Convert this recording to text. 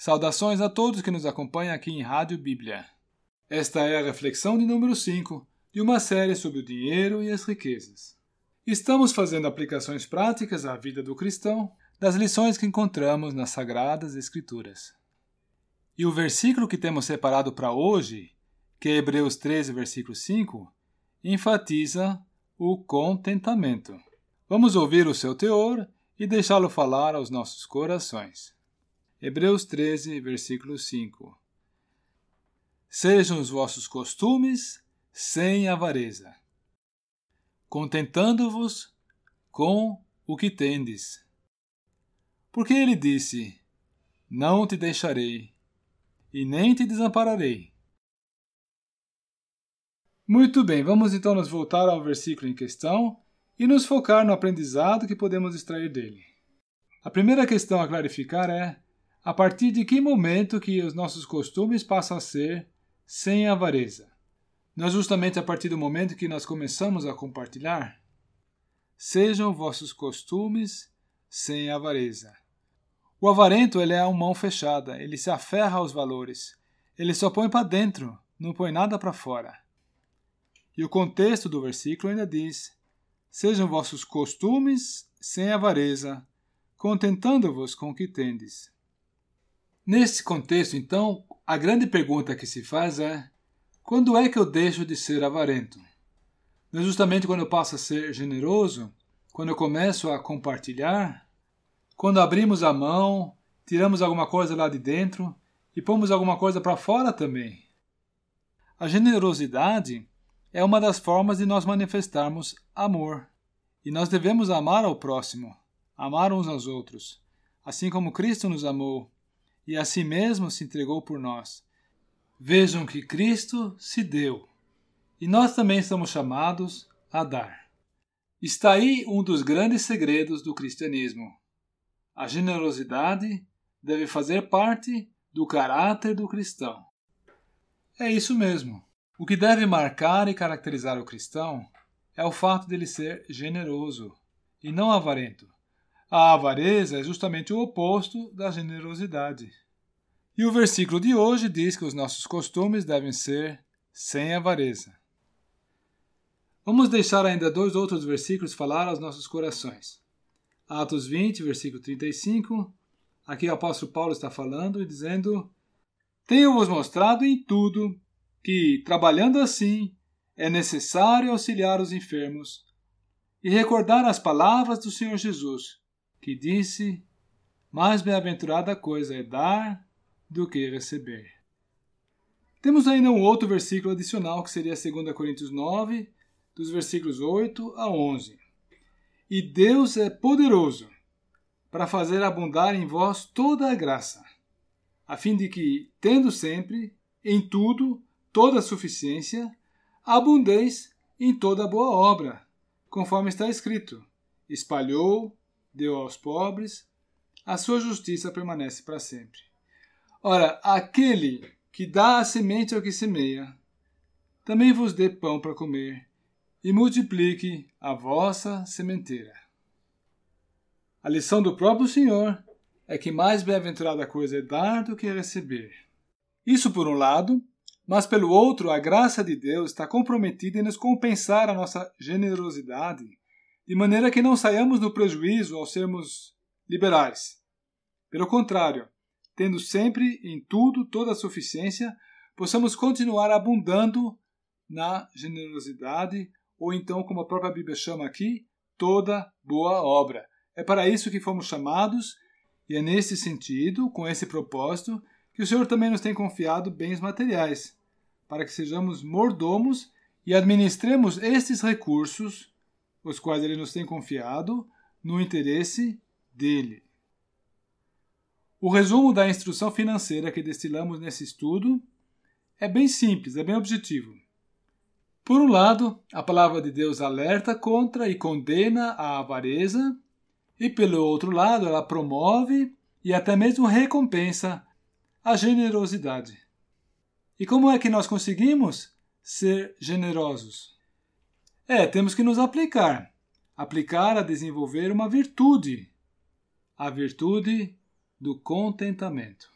Saudações a todos que nos acompanham aqui em Rádio Bíblia. Esta é a reflexão de número 5 de uma série sobre o dinheiro e as riquezas. Estamos fazendo aplicações práticas à vida do cristão das lições que encontramos nas Sagradas Escrituras. E o versículo que temos separado para hoje, que é Hebreus 13, versículo 5, enfatiza o contentamento. Vamos ouvir o seu teor e deixá-lo falar aos nossos corações. Hebreus 13, versículo 5. Sejam os vossos costumes sem avareza, contentando-vos com o que tendes. Porque ele disse: Não te deixarei, e nem te desampararei. Muito bem, vamos então nos voltar ao versículo em questão e nos focar no aprendizado que podemos extrair dele. A primeira questão a clarificar é a partir de que momento que os nossos costumes passam a ser sem avareza? Não é justamente a partir do momento que nós começamos a compartilhar? Sejam vossos costumes sem avareza. O avarento ele é uma mão fechada, ele se aferra aos valores. Ele só põe para dentro, não põe nada para fora. E o contexto do versículo ainda diz: Sejam vossos costumes sem avareza, contentando-vos com o que tendes. Nesse contexto, então, a grande pergunta que se faz é: quando é que eu deixo de ser avarento? Não é justamente quando eu passo a ser generoso? Quando eu começo a compartilhar? Quando abrimos a mão, tiramos alguma coisa lá de dentro e pomos alguma coisa para fora também? A generosidade é uma das formas de nós manifestarmos amor. E nós devemos amar ao próximo, amar uns aos outros, assim como Cristo nos amou e a si mesmo se entregou por nós. Vejam que Cristo se deu, e nós também estamos chamados a dar. Está aí um dos grandes segredos do cristianismo. A generosidade deve fazer parte do caráter do cristão. É isso mesmo. O que deve marcar e caracterizar o cristão é o fato dele ser generoso e não avarento. A avareza é justamente o oposto da generosidade. E o versículo de hoje diz que os nossos costumes devem ser sem avareza. Vamos deixar ainda dois outros versículos falar aos nossos corações. Atos 20, versículo 35. Aqui o apóstolo Paulo está falando e dizendo: Tenho-vos mostrado em tudo que, trabalhando assim, é necessário auxiliar os enfermos e recordar as palavras do Senhor Jesus, que disse: Mais bem-aventurada coisa é dar do que receber. Temos ainda um outro versículo adicional que seria 2 Coríntios 9, dos versículos 8 a 11. E Deus é poderoso para fazer abundar em vós toda a graça, a fim de que, tendo sempre, em tudo, toda a suficiência, abundeis em toda boa obra, conforme está escrito: espalhou, deu aos pobres, a sua justiça permanece para sempre. Ora, aquele que dá a semente ao que semeia, também vos dê pão para comer, e multiplique a vossa sementeira. A lição do próprio Senhor é que mais bem-aventurada coisa é dar do que receber. Isso, por um lado, mas pelo outro, a graça de Deus está comprometida em nos compensar a nossa generosidade, de maneira que não saiamos no prejuízo ao sermos liberais. Pelo contrário, tendo sempre em tudo toda a suficiência, possamos continuar abundando na generosidade, ou então, como a própria Bíblia chama aqui, toda boa obra. É para isso que fomos chamados, e é nesse sentido, com esse propósito, que o Senhor também nos tem confiado bens materiais para que sejamos mordomos e administremos estes recursos, os quais ele nos tem confiado, no interesse dele. O resumo da instrução financeira que destilamos nesse estudo é bem simples, é bem objetivo. Por um lado, a palavra de Deus alerta contra e condena a avareza, e pelo outro lado, ela promove e até mesmo recompensa a generosidade. E como é que nós conseguimos ser generosos? É, temos que nos aplicar. Aplicar a desenvolver uma virtude. A virtude do contentamento.